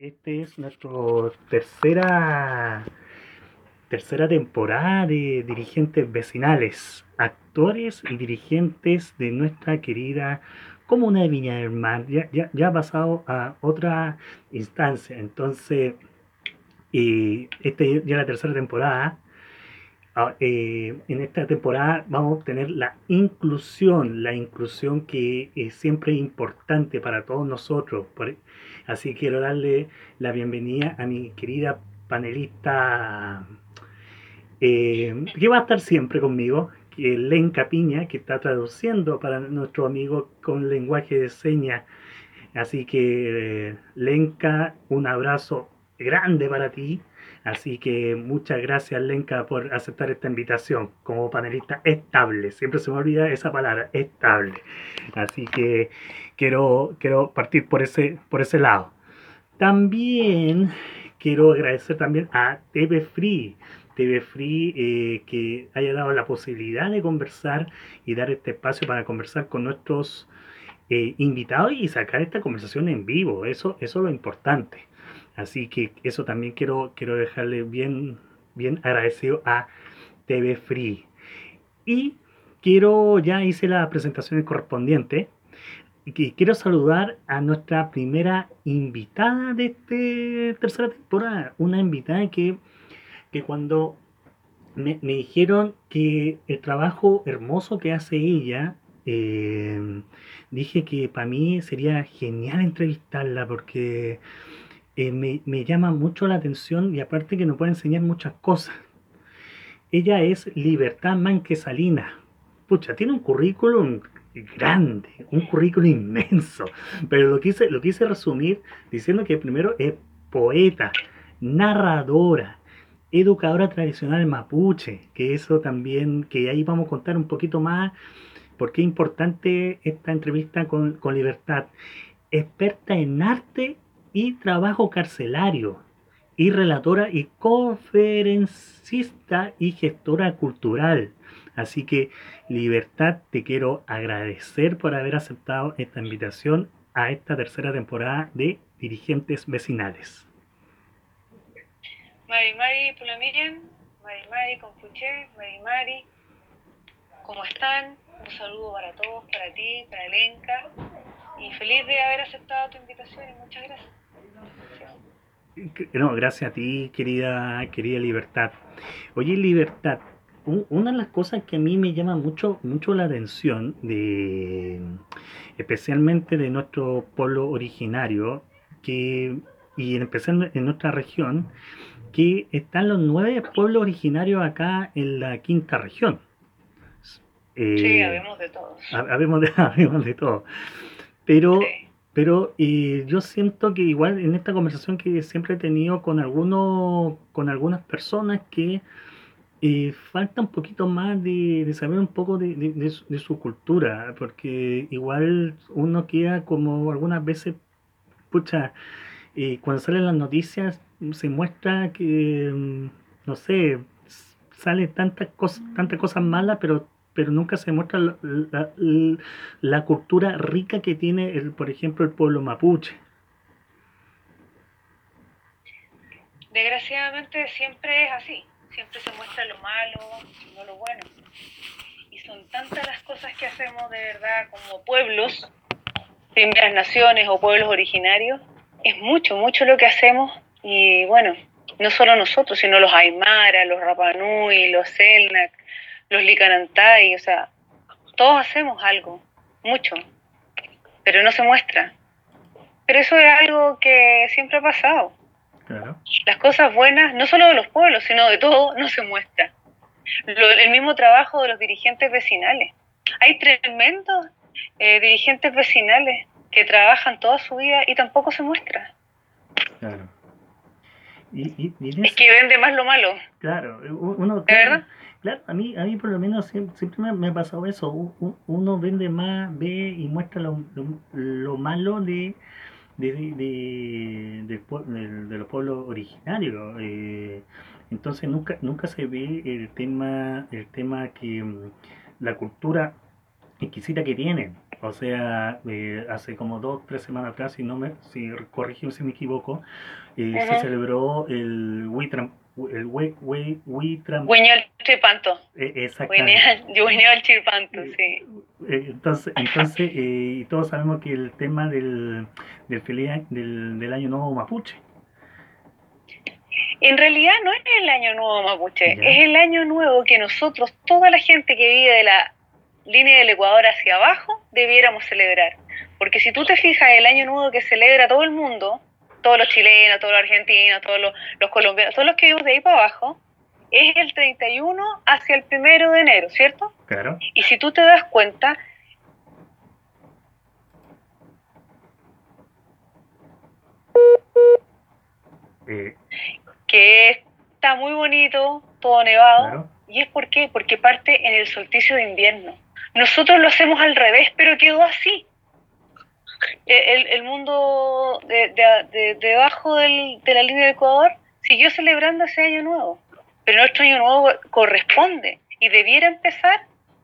Este es nuestro tercera tercera temporada de dirigentes vecinales, actores y dirigentes de nuestra querida comuna de Viña del Mar. Ya, ya, ha pasado a otra instancia. Entonces, eh, esta ya la tercera temporada. Ah, eh, en esta temporada vamos a obtener la inclusión, la inclusión que es siempre importante para todos nosotros. Así quiero darle la bienvenida a mi querida panelista eh, que va a estar siempre conmigo, que Lenka Piña, que está traduciendo para nuestro amigo con lenguaje de señas. Así que, eh, Lenka, un abrazo grande para ti. Así que muchas gracias, Lenka, por aceptar esta invitación como panelista estable. Siempre se me olvida esa palabra, estable. Así que quiero, quiero partir por ese, por ese lado. También quiero agradecer también a TV Free. TV Free eh, que haya dado la posibilidad de conversar y dar este espacio para conversar con nuestros eh, invitados y sacar esta conversación en vivo. Eso, eso es lo importante. Así que eso también quiero, quiero dejarle bien, bien agradecido a TV Free. Y quiero, ya hice la presentación correspondiente. Que quiero saludar a nuestra primera invitada de esta tercera temporada. Una invitada que, que cuando me, me dijeron que el trabajo hermoso que hace ella, eh, dije que para mí sería genial entrevistarla porque eh, me, me llama mucho la atención y aparte que nos puede enseñar muchas cosas. Ella es Libertad Manquesalina. Pucha, tiene un currículum grande, un currículum inmenso, pero lo quise, lo quise resumir diciendo que primero es poeta, narradora, educadora tradicional mapuche, que eso también, que ahí vamos a contar un poquito más, porque es importante esta entrevista con, con Libertad, experta en arte y trabajo carcelario, y relatora y conferencista y gestora cultural. Así que, Libertad, te quiero agradecer por haber aceptado esta invitación a esta tercera temporada de Dirigentes Vecinales. Mari Mari Pulamiren, Mari Mari Confuché, Mari Mari, ¿cómo están? Un saludo para todos, para ti, para Lenka, y feliz de haber aceptado tu invitación y muchas gracias. No, gracias a ti, querida, querida Libertad. Oye, Libertad, una de las cosas que a mí me llama mucho, mucho la atención, de, especialmente de nuestro pueblo originario, que, y en especial en nuestra región, que están los nueve pueblos originarios acá en la quinta región. Sí, Eh, habemos de todos. ha- habemos de, habemos de todo. Pero Sí. pero eh, yo siento que igual en esta conversación que siempre he tenido con algunos, con algunas personas que eh, falta un poquito más de, saber un poco de, de- su, cultura, porque igual uno queda como algunas veces, pucha, eh, cuando salen las noticias se muestra que, mm, no sé, sale tantas cosas, tantas cosas malas, pero pero nunca se muestra la- la- la cultura rica que tiene, el, por ejemplo, el pueblo mapuche. Desgraciadamente siempre es así, siempre se muestra lo malo, no lo bueno. Y son tantas las cosas que hacemos de verdad como pueblos, primeras naciones o pueblos originarios, es mucho, mucho lo que hacemos y bueno, no solo nosotros, sino los Aymara, los Rapanui, los Selknam, los Licanantay, o sea, todos hacemos algo, mucho, pero no se muestra. Pero eso es algo que siempre ha pasado Claro. las cosas buenas, no solo de los pueblos, sino de todo, no se muestra. Lo- el mismo trabajo de los dirigentes vecinales. Hay tremendos eh, dirigentes vecinales que trabajan toda su vida y tampoco se muestra. Claro. Y, y- y en Es que vende más lo malo, claro, u- uno, ¿de verdad? Claro, a mí, a mí por lo menos siempre, me, me ha pasado eso. Uno vende más, ve y muestra lo, lo- lo malo de, de, de, de- de los pueblos originarios. eh, entonces nunca, nunca se ve el tema, el tema que mm, la cultura exquisita que tienen. O sea, eh, hace como dos, tres semanas atrás, si no me, si corrigimos si me equivoco, eh, se celebró el Huitram, el Huitram. Huiñol Chirpanto. Eh, exactamente. Huiñol Chirpanto, sí. Eh, entonces, entonces y todos sabemos que el tema del, del, del, del año nuevo mapuche. En realidad no es el año nuevo mapuche, es el año nuevo que nosotros, toda la gente que vive de la línea del Ecuador hacia abajo, debiéramos celebrar. Porque si tú te fijas, el año nuevo que celebra todo el mundo, todos los chilenos, todos los argentinos, todos los, colombianos, todos los que vivimos de ahí para abajo, es el 31 hacia el primero de enero, ¿cierto? Claro. Y si tú te das cuenta, eh. que está muy bonito, todo nevado, y es por qué, porque parte en el solsticio de invierno. Nosotros lo hacemos al revés, pero quedó así. El, el mundo de, debajo de la línea del Ecuador siguió celebrando ese año nuevo, pero nuestro año nuevo corresponde y debiera empezar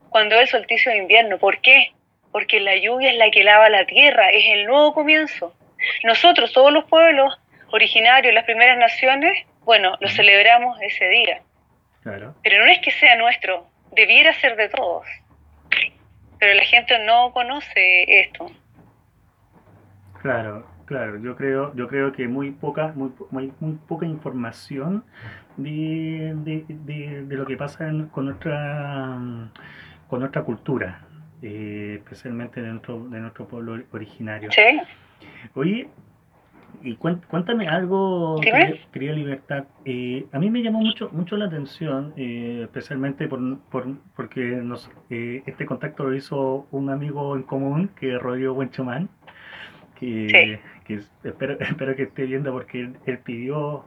cuando es el solsticio de invierno. ¿Por qué? Porque la lluvia es la que lava la tierra, es el nuevo comienzo. Nosotros, todos los pueblos originarios, las primeras naciones, bueno, lo celebramos ese día. Pero no es que sea nuestro, debiera ser de todos pero la gente no conoce esto. Claro, claro, yo creo, yo creo que muy poca, muy, muy, poca información de, de, de, lo que pasa con nuestra con nuestra cultura, eh, especialmente de nuestro, de nuestro pueblo originario. Sí. Oye, y cuéntame algo, querida, Libertad. Eh, a mí me llamó mucho mucho la atención, eh, especialmente por, porque nos, eh, este contacto lo hizo un amigo en común, que es Rodrigo Buenchomán, que, que espero, espero que esté viendo porque él, pidió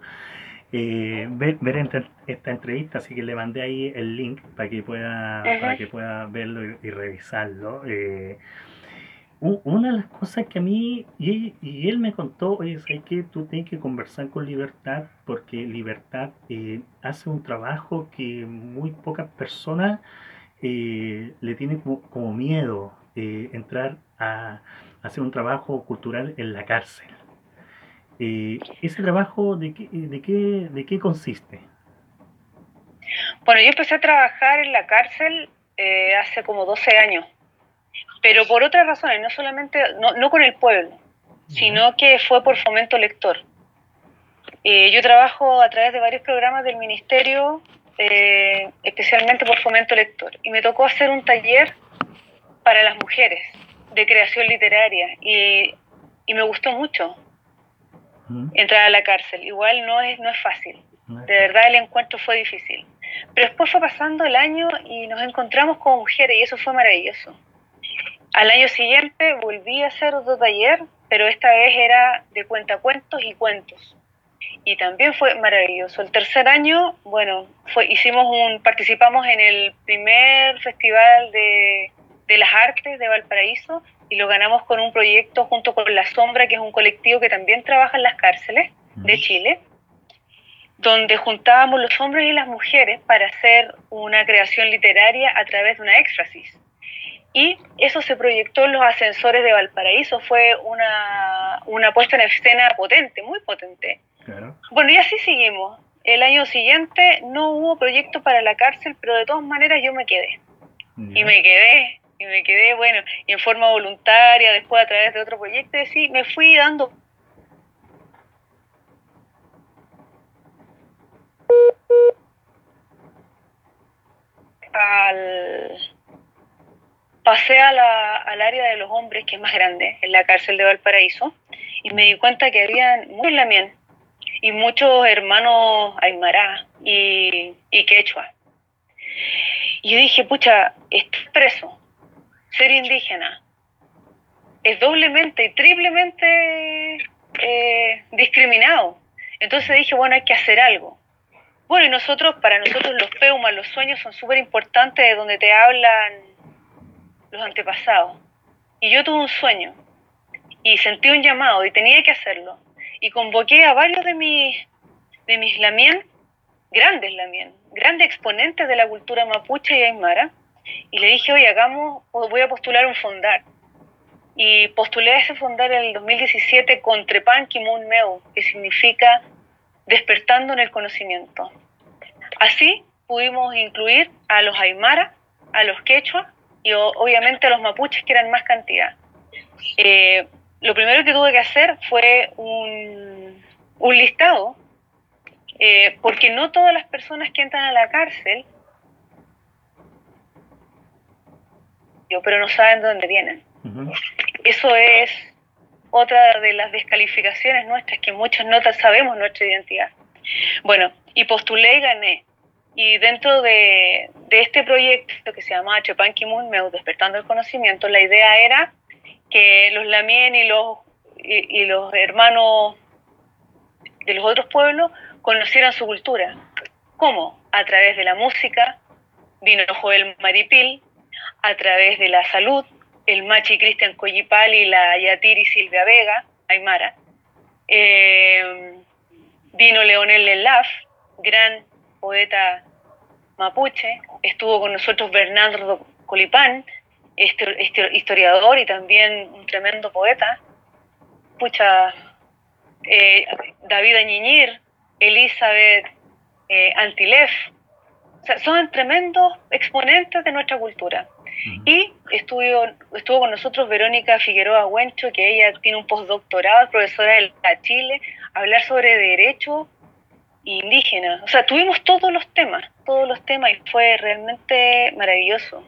ver, ver esta, entrevista, así que le mandé ahí el link para que pueda, para que pueda verlo y, y revisarlo. Una de las cosas que a mí, y, él me contó, es que tú tienes que conversar con Libertad, porque Libertad eh, hace un trabajo que muy pocas personas eh, le tienen como, miedo eh, entrar a, hacer un trabajo cultural en la cárcel. ¿Ese trabajo de qué, de, qué, de qué consiste? Bueno, yo empecé a trabajar en la cárcel hace como 12 años pero por otras razones, no solamente, no, no con el pueblo, sino que fue por fomento lector. Eh, yo trabajo a través de varios programas del ministerio, eh, especialmente por fomento lector, y me tocó hacer un taller para las mujeres de creación literaria y, y me gustó mucho entrar a la cárcel. Igual no es, no es fácil, de verdad el encuentro fue difícil. Pero después fue pasando el año y nos encontramos como mujeres y eso fue maravilloso. Al año siguiente volví a hacer otro taller, pero esta vez era de cuentacuentos y cuentos. Y también fue maravilloso. El tercer año, bueno, fue, hicimos un, participamos en el primer festival de, de las artes de Valparaíso y lo ganamos con un proyecto junto con La Sombra, que es un colectivo que también trabaja en las cárceles de Chile, donde juntábamos los hombres y las mujeres para hacer una creación literaria a través de una éxfrasis. Y eso se proyectó en los ascensores de Valparaíso, fue una, una puesta en escena potente, muy potente. Bueno, y así seguimos. El año siguiente no hubo proyecto para la cárcel, pero de todas maneras yo me quedé. Y me quedé, y me quedé, bueno, y en forma voluntaria, después a través de otro proyecto, y así me fui dando al pasé a la, al área de los hombres, que es más grande, en la cárcel de Valparaíso, y me di cuenta que había muchos lamien y muchos hermanos aymara y, y quechua. Y yo dije, pucha, estar preso, ser indígena, es doblemente y triplemente eh, discriminado. Entonces dije, bueno, hay que hacer algo. Bueno, y nosotros, para nosotros los peumas, los sueños son súper importantes, de donde te hablan los antepasados. Y yo tuve un sueño y sentí un llamado y tenía que hacerlo. Y convoqué a varios de mis, de mis lamien, grandes lamien, grandes exponentes de la cultura mapuche y aymara, y le dije, oye, hagamos, voy a postular un fondar. y postulé ese fundar en el 2017 con Trepan Kimun Meu, que significa despertando en el conocimiento. Así pudimos incluir a los aymara, a los quechua y obviamente a los mapuches, que eran más cantidad. Eh, lo primero que tuve que hacer fue un, listado, eh, porque no todas las personas que entran a la cárcel, pero no saben de dónde vienen. Eso es otra de las descalificaciones nuestras, que muchos no sabemos nuestra identidad. Bueno, y postulé y gané. Y dentro de, este proyecto que se llama Chepan Kimun Despertando el Conocimiento, la idea era que los Lamien y los, y, los hermanos de los otros pueblos conocieran su cultura. ¿Cómo? A través de la música, vino Joel Maripil, a través de la salud, el Machi Cristian Collipal y la Yatiri Silvia Vega, Aymara. Eh, vino Leonel Lelaf, gran poeta mapuche. Estuvo con nosotros Bernardo Colipán, este, este historiador y también un tremendo poeta. Pucha, eh, David Añiñir, Elizabeth eh, Antilef. Son tremendos exponentes de nuestra cultura. Y estuvo, estuvo con nosotros Verónica Figueroa Huencho, que ella tiene un postdoctorado, profesora de la Chile, hablar sobre derecho indígena. O sea, tuvimos todos los temas, todos los temas y fue realmente maravilloso.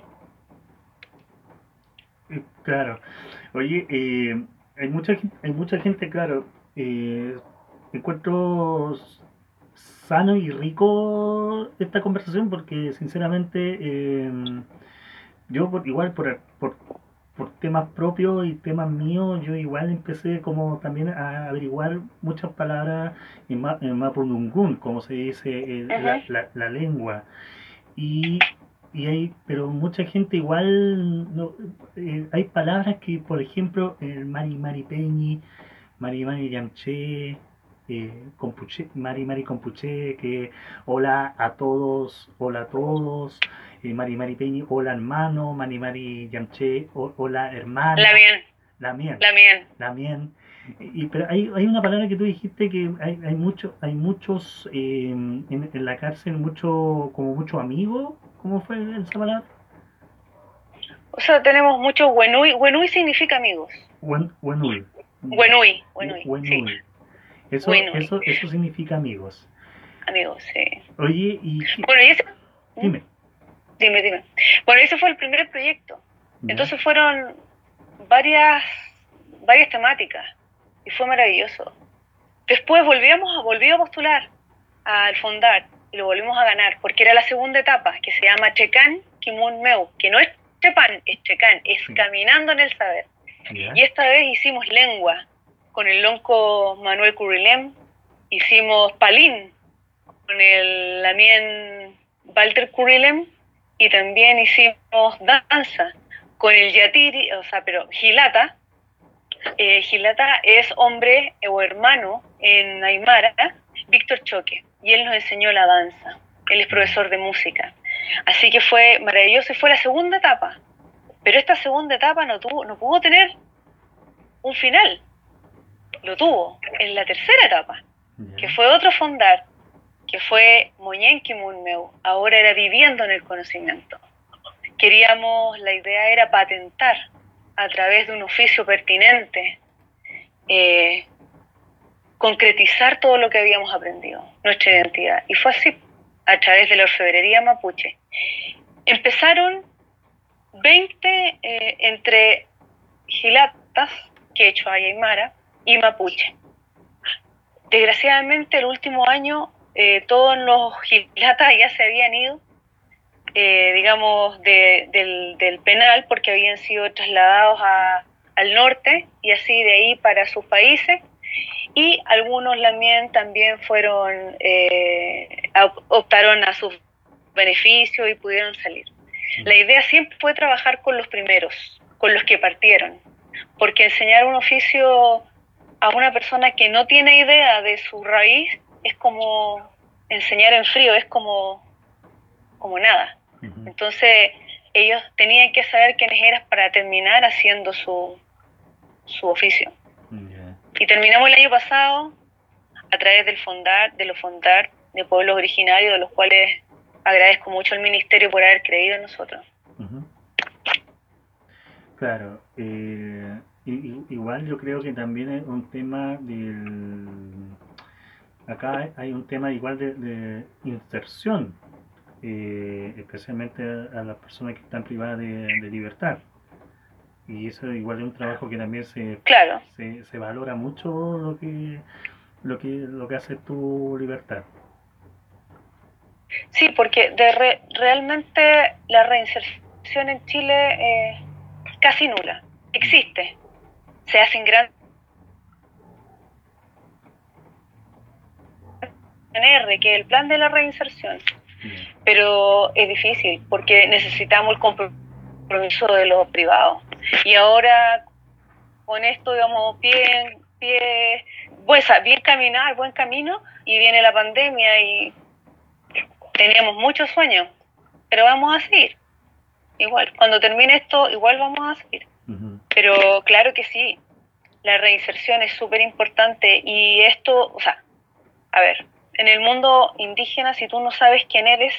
Claro. Oye, eh, hay mucha hay mucha gente, claro, eh, encuentro sano y rico esta conversación porque sinceramente eh, yo igual por, por, temas propios y temas míos, yo igual empecé como también a averiguar muchas palabras en, en Mapudungun, como se dice eh, la, lengua. Y, y hay, pero mucha gente igual, no, eh, hay palabras que, por ejemplo, el Mari Mari Peñi, Mari Mari Yamche, eh, Mari Mari Compuche, que hola a todos, hola a todos, eh, Mari Mari Peñi, hola hermano, Mari Mari Yamche, hola hermana. La bien. La mien. La mien. La mien. Y, pero hay, hay una palabra que tú dijiste que hay, hay, mucho, hay muchos eh, en, la cárcel, mucho, como muchos amigos. ¿Cómo fue esa palabra? O sea, tenemos muchos wenui. Wenui significa amigos. Wen, wenui. Wenui. Wenui. Eso, eso, eso significa amigos. Amigos, sí. Oye, y... Bueno, y ese... Dime. Dime, dime. Bueno, ese fue el primer proyecto. Entonces fueron varias, varias temáticas y fue maravilloso. Después volvíamos volví a postular al fondar y lo volvimos a ganar porque era la segunda etapa que se llama Checan Kimun Meu, que no es Chepan, es Checan, es caminando en el saber. Y esta vez hicimos lengua con el lonco Manuel Curilem, hicimos Palín con el Lamien Walter Curilem y también hicimos danza con el Yatiri, o sea, pero Gilata. Eh, Gilata es hombre o hermano en Aymara, Víctor Choque, y él nos enseñó la danza. Él es profesor de música. Así que fue maravilloso y fue la segunda etapa. Pero esta segunda etapa no, tuvo, no pudo tener un final. Lo tuvo en la tercera etapa, que fue otro fondar, que fue Moñenki Munmeu, ahora era viviendo en el conocimiento. Queríamos, la idea era patentar a través de un oficio pertinente, eh, concretizar todo lo que habíamos aprendido, nuestra identidad. Y fue así, a través de la orfebrería mapuche. Empezaron 20 eh, entre gilatas, quechua y aymara, y mapuche. Desgraciadamente, el último año eh, todos los gilatas ya se habían ido, eh, digamos, del, penal porque habían sido trasladados al norte y así de ahí para sus países. Y algunos también, también fueron, eh, optaron a sus beneficios y pudieron salir. La idea siempre fue trabajar con los primeros, con los que partieron, porque enseñar un oficio a una persona que no tiene idea de su raíz es como enseñar en frío, es como, como nada. Entonces ellos tenían que saber quiénes eran para terminar haciendo su, su oficio. Y terminamos el año pasado a través del fondar, de los fondar de pueblos originarios, de los cuales agradezco mucho al ministerio por haber creído en nosotros. Claro, eh, igual yo creo que también es un tema del... Acá hay un tema igual de, inserción, eh, especialmente a, las personas que están privadas de, libertad. Y eso igual es un trabajo que también se, claro. se, se valora mucho lo que, lo que, lo que hace tu libertad. Sí, porque de realmente la reinserción en Chile es casi nula. Existe. Se hacen grandes R, que es el plan de la reinserción. Pero es difícil porque necesitamos el compromiso de los privados. Y ahora con esto, digamos, pie, pie, pues, bien caminar, buen camino, y viene la pandemia y teníamos muchos sueños, pero vamos a seguir. Igual, cuando termine esto, igual vamos a seguir. Pero claro que sí, la reinserción es súper importante y esto, o sea, a ver, en el mundo indígena, si tú no sabes quién eres,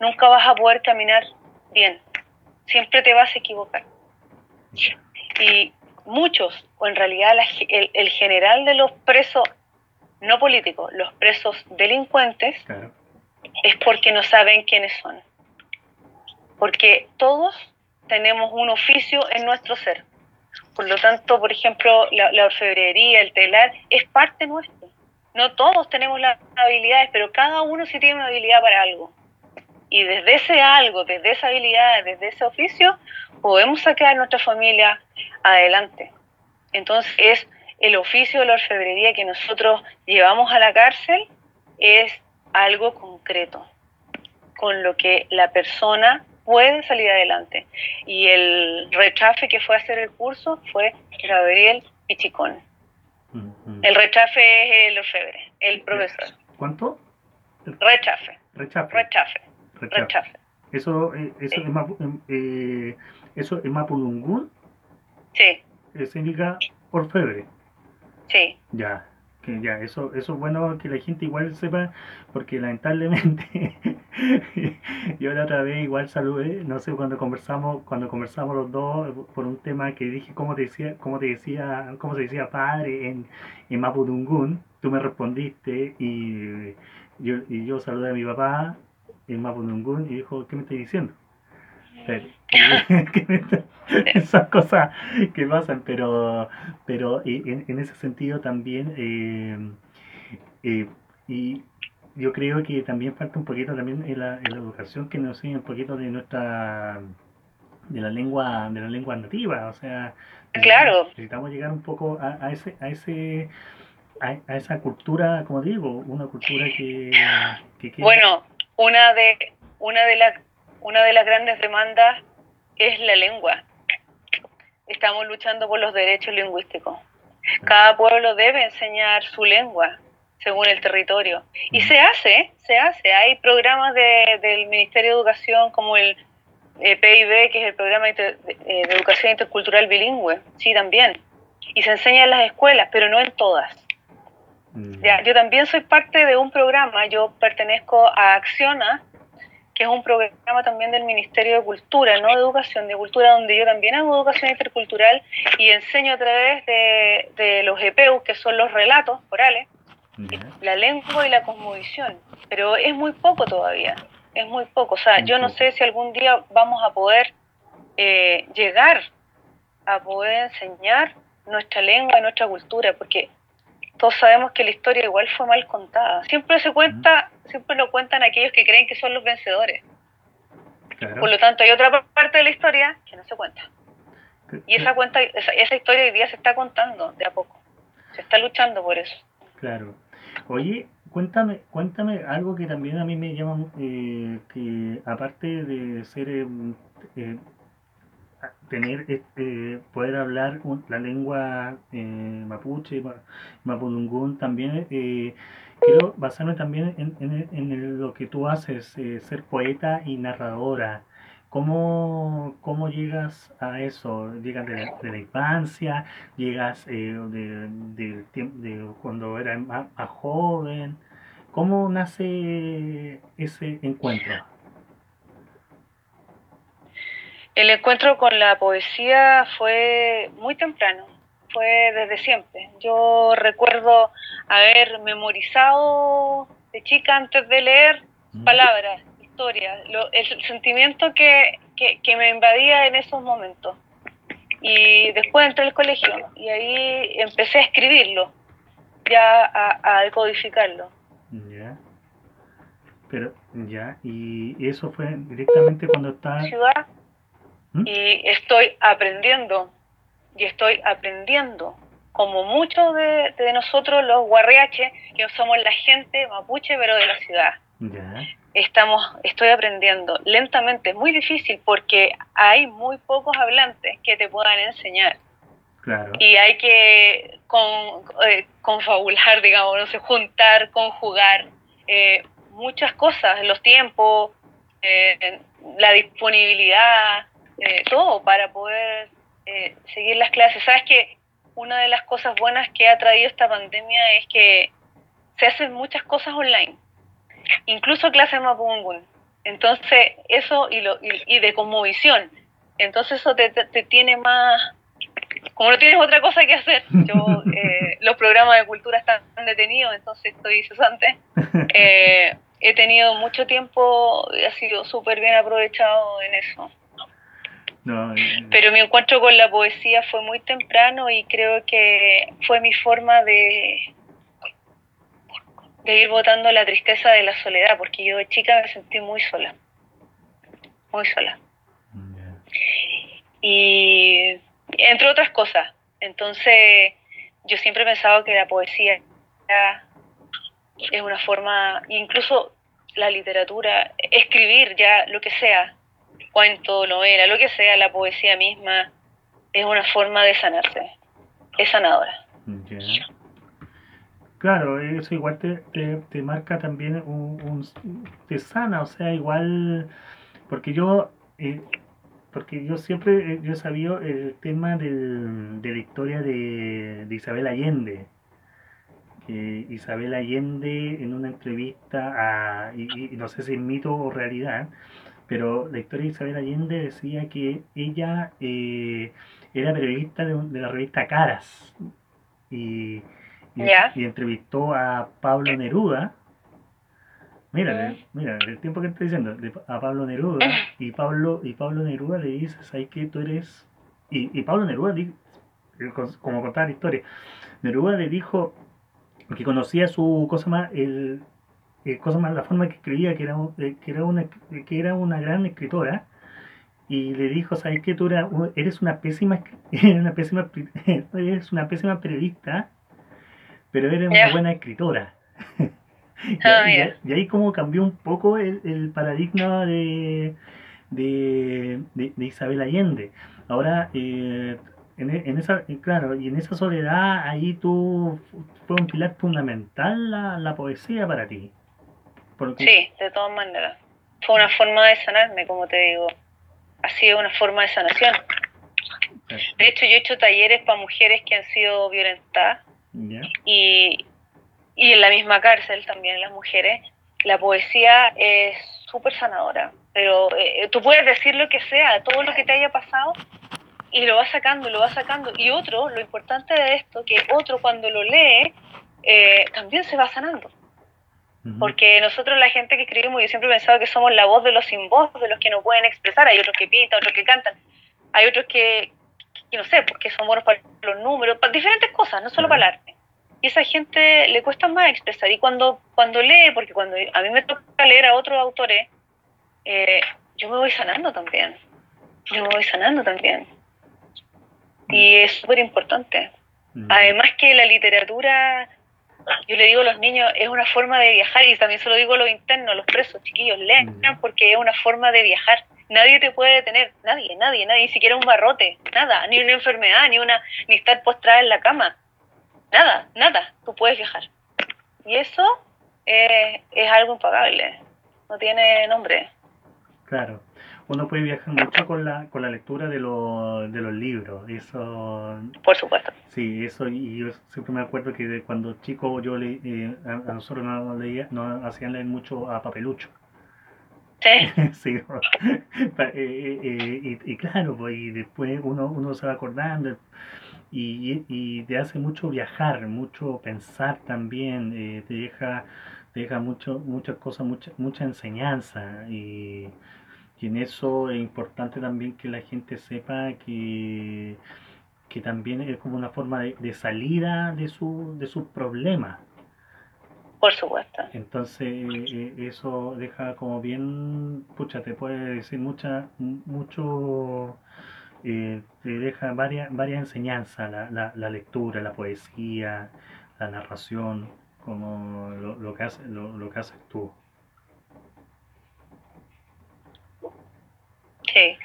nunca vas a poder caminar bien. Siempre te vas a equivocar. Y muchos, o en realidad el, el, general de los presos no políticos, los presos delincuentes, es porque no saben quiénes son. Porque todos tenemos un oficio en nuestro ser. Por lo tanto, por ejemplo, la, orfebrería, el telar, es parte nuestra. No todos tenemos las habilidades, pero cada uno sí tiene una habilidad para algo. Y desde ese algo, desde esa habilidad, desde ese oficio, podemos sacar a nuestra familia adelante. Entonces, es el oficio de la orfebrería que nosotros llevamos a la cárcel, es algo concreto, con lo que la persona puede salir adelante. Y el rechafe que fue a hacer el curso fue Gabriel Pichicón. El rechafe es el orfebre, el profesor. ¿Cuánto? Rechafe. Rechafe. Rechafe. Rechafe. Eso, eh, eso, es más, eh, eso es Mapudungún. Sí. significa orfebre. Sí. Ya que ya eso eso es bueno que la gente igual sepa porque lamentablemente yo la otra vez igual saludé no sé cuando conversamos cuando conversamos los dos por un tema que dije cómo te decía cómo te decía cómo se decía padre en, en Mapudungún tú me respondiste y yo y yo saludé a mi papá en Mapudungún y dijo qué me estás diciendo esas cosas que pasan, pero, pero en, en ese sentido también, eh, eh, y yo creo que también falta un poquito también en la, en la educación que nos enseñe un poquito de nuestra de la lengua de la lengua nativa o sea claro necesitamos llegar un poco a, a ese a ese a, esa cultura como digo una cultura que, que bueno una de una de las una de las grandes demandas es la lengua. Estamos luchando por los derechos lingüísticos. Cada pueblo debe enseñar su lengua según el territorio. Y se hace, se hace. Hay programas del Ministerio de Educación como el eh, PIB, que es el Programa de, eh, de, Educación Intercultural Bilingüe, sí, también. Y se enseña en las escuelas, pero no en todas. Ya, yo también soy parte de un programa, yo pertenezco a Acciona, que es un programa también del Ministerio de Cultura, no de Educación, de Cultura, donde yo también hago educación intercultural y enseño a través de, los EPU, que son los relatos orales, la lengua y la cosmovisión. Pero es muy poco todavía, es muy poco. O sea, yo no sé si algún día vamos a poder eh, llegar a poder enseñar nuestra lengua y nuestra cultura, porque todos sabemos que la historia igual fue mal contada. Siempre se cuenta, siempre lo cuentan aquellos que creen que son los vencedores. Por lo tanto, hay otra parte de la historia que no se cuenta. Y esa cuenta, esa, historia hoy día se está contando de a poco. Se está luchando por eso. Claro. Oye, cuéntame, cuéntame algo que también a mí me llama, eh, que aparte de ser eh, eh, tener este, poder hablar la lengua mapuche, mapudungún, también quiero basarme también en, en, lo que tú haces, ser poeta y narradora. ¿Cómo, ¿Cómo llegas a eso? ¿Llegas de la, de la infancia? ¿Llegas eh, de, de, de cuando era más, más joven? ¿Cómo nace ese encuentro? El encuentro con la poesía fue muy temprano, fue desde siempre. Yo recuerdo haber memorizado de chica antes de leer palabras, historias, lo, el sentimiento que, que, que, me invadía en esos momentos. Y después entré al colegio y ahí empecé a escribirlo, ya a, a decodificarlo. Ya. Pero, ya, y eso fue directamente cuando estaba... Ciudad, ¿Mm? y estoy aprendiendo, y estoy aprendiendo, como muchos de, de nosotros los guarriaches, que somos la gente mapuche, pero de la ciudad. Estamos, estoy aprendiendo lentamente, es muy difícil porque hay muy pocos hablantes que te puedan enseñar. Claro. Y hay que con, eh, confabular, digamos, no sé, juntar, conjugar eh, muchas cosas, los tiempos, eh, la disponibilidad, eh, todo para poder eh, seguir las clases. Sabes que una de las cosas buenas que ha traído esta pandemia es que se hacen muchas cosas online, incluso clases Mapungun. Entonces, eso y, lo, y, y de conmovisión. Entonces, eso te, te, te, tiene más. Como no tienes otra cosa que hacer, yo, eh, los programas de cultura están detenidos, entonces estoy cesante. Eh, he tenido mucho tiempo, y ha sido súper bien aprovechado en eso. No, eh, Pero mi encuentro con la poesía fue muy temprano y creo que fue mi forma de, de ir botando la tristeza de la soledad, porque yo de chica me sentí muy sola, muy sola. Y entre otras cosas. Entonces, yo siempre he pensado que la poesía es una forma, incluso la literatura, escribir ya lo que sea, cuento, novela, lo que sea, la poesía misma, es una forma de sanarse, es sanadora. Claro, eso igual te, te, te marca también un, te sana, o sea, igual, porque yo, eh, porque yo siempre, eh, yo he sabido el tema del, de la historia de, de Isabel Allende, que Isabel Allende en una entrevista a, y, no sé si es mito o realidad, pero la historia de Isabel Allende decía que ella eh, era periodista de, de la revista Caras y, y, entrevistó a Pablo Neruda. Mira, Mm. de- mira, el tiempo que estoy diciendo, a Pablo Neruda, y Pablo, y Pablo Neruda le dice, ¿sabes qué? Tú eres... Y, y Pablo Neruda, di- como contaba la historia, Neruda le dijo que conocía su cosa más, el, eh, cosa más, la forma que escribía, que era, eh, que era, una, que era una gran escritora, y le dijo, ¿sabes qué? Tú eres una pésima, eres una pésima, eres una pésima periodista, pero eres una Ya. buena escritora. y, Ah, y- ahí como cambió un poco el, el paradigma de, de, de- de Isabel Allende. Ahora, eh, en, en esa, eh, claro, y en esa soledad ahí tú fue un pilar fundamental la, la poesía para ti. Porque, Sí, de todas maneras. Fue una forma de sanarme, como te digo. Ha sido una forma de sanación. De hecho, yo he hecho talleres para mujeres que han sido violentadas y, y en la misma cárcel también las mujeres. La poesía es súper sanadora, pero eh, tú puedes decir lo que sea, todo lo que te haya pasado y lo vas sacando, lo vas sacando. Y otro, lo importante de esto, que otro cuando lo lee eh, también se va sanando. Porque nosotros, la gente que escribimos, yo siempre he pensado que somos la voz de los sin voz, de los que no pueden expresar. Hay otros que pintan, otros que cantan. Hay otros que, que no sé, porque son buenos para los números, para diferentes cosas, no solo para el arte. Y esa gente le cuesta más expresar. Y cuando, cuando lee, porque cuando a mí me toca leer a otros autores, eh, yo me voy sanando también. Yo me voy sanando también. Y es súper importante. ujú, Además que la literatura, yo le digo a los niños, es una forma de viajar y también se lo digo a los internos, los presos, chiquillos, lean Ya. porque es una forma de viajar. Nadie te puede detener, nadie, nadie, nadie, ni siquiera un barrote, nada, ni una enfermedad, ni una, ni estar postrada en la cama, nada, nada, tú puedes viajar. Y eso eh, es algo impagable, no tiene nombre. Claro. Uno puede viajar mucho con la, con la lectura de, los de los libros. Eso, Por supuesto. sí, eso, y yo siempre me acuerdo que de cuando chico yo le, eh, a, a nosotros nos, leía, nos hacían leer mucho a Papelucho. Sí, Sí, eh, eh, eh, y, y claro, pues, y después uno, uno se va acordando y, y te hace mucho viajar, mucho pensar también, te deja, te deja mucho, muchas cosas, mucha, mucha enseñanza y, y en eso es importante también que la gente sepa que, que también es como una forma de, de salida de, su, de sus problemas. por supuesto. Entonces, eh, eso deja como bien, pucha, te puede decir mucha, mucho, eh, te deja varias, varias enseñanzas, la, la, la lectura, la poesía, la narración, como lo, lo que hace, lo, lo que haces tú. Sí.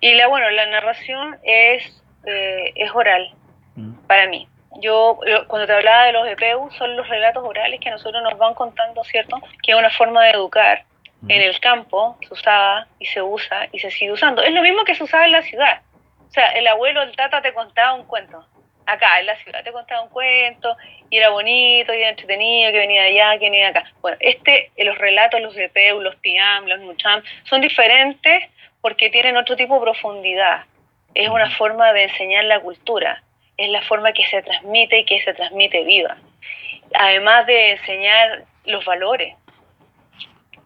Y la, bueno, la narración es, eh, es oral ¿Mm? para mí. Yo, lo- cuando te hablaba de los EPU, son los relatos orales que a nosotros nos van contando, ¿cierto? Que es una forma de educar. ¿Mm? En el campo se usaba y se usa y se sigue usando. Es lo mismo que se usaba en la ciudad. O sea, el abuelo, el tata te contaba un cuento. Acá, en la ciudad, te contaba un cuento y era bonito y era entretenido, que venía de allá, que venía de acá. Bueno, este, los relatos, los EPU, los PIAM, los NUCHAM, son diferentes porque tienen otro tipo de profundidad. Es una forma de enseñar la cultura, es la forma que se transmite y que se transmite viva. Además de enseñar los valores,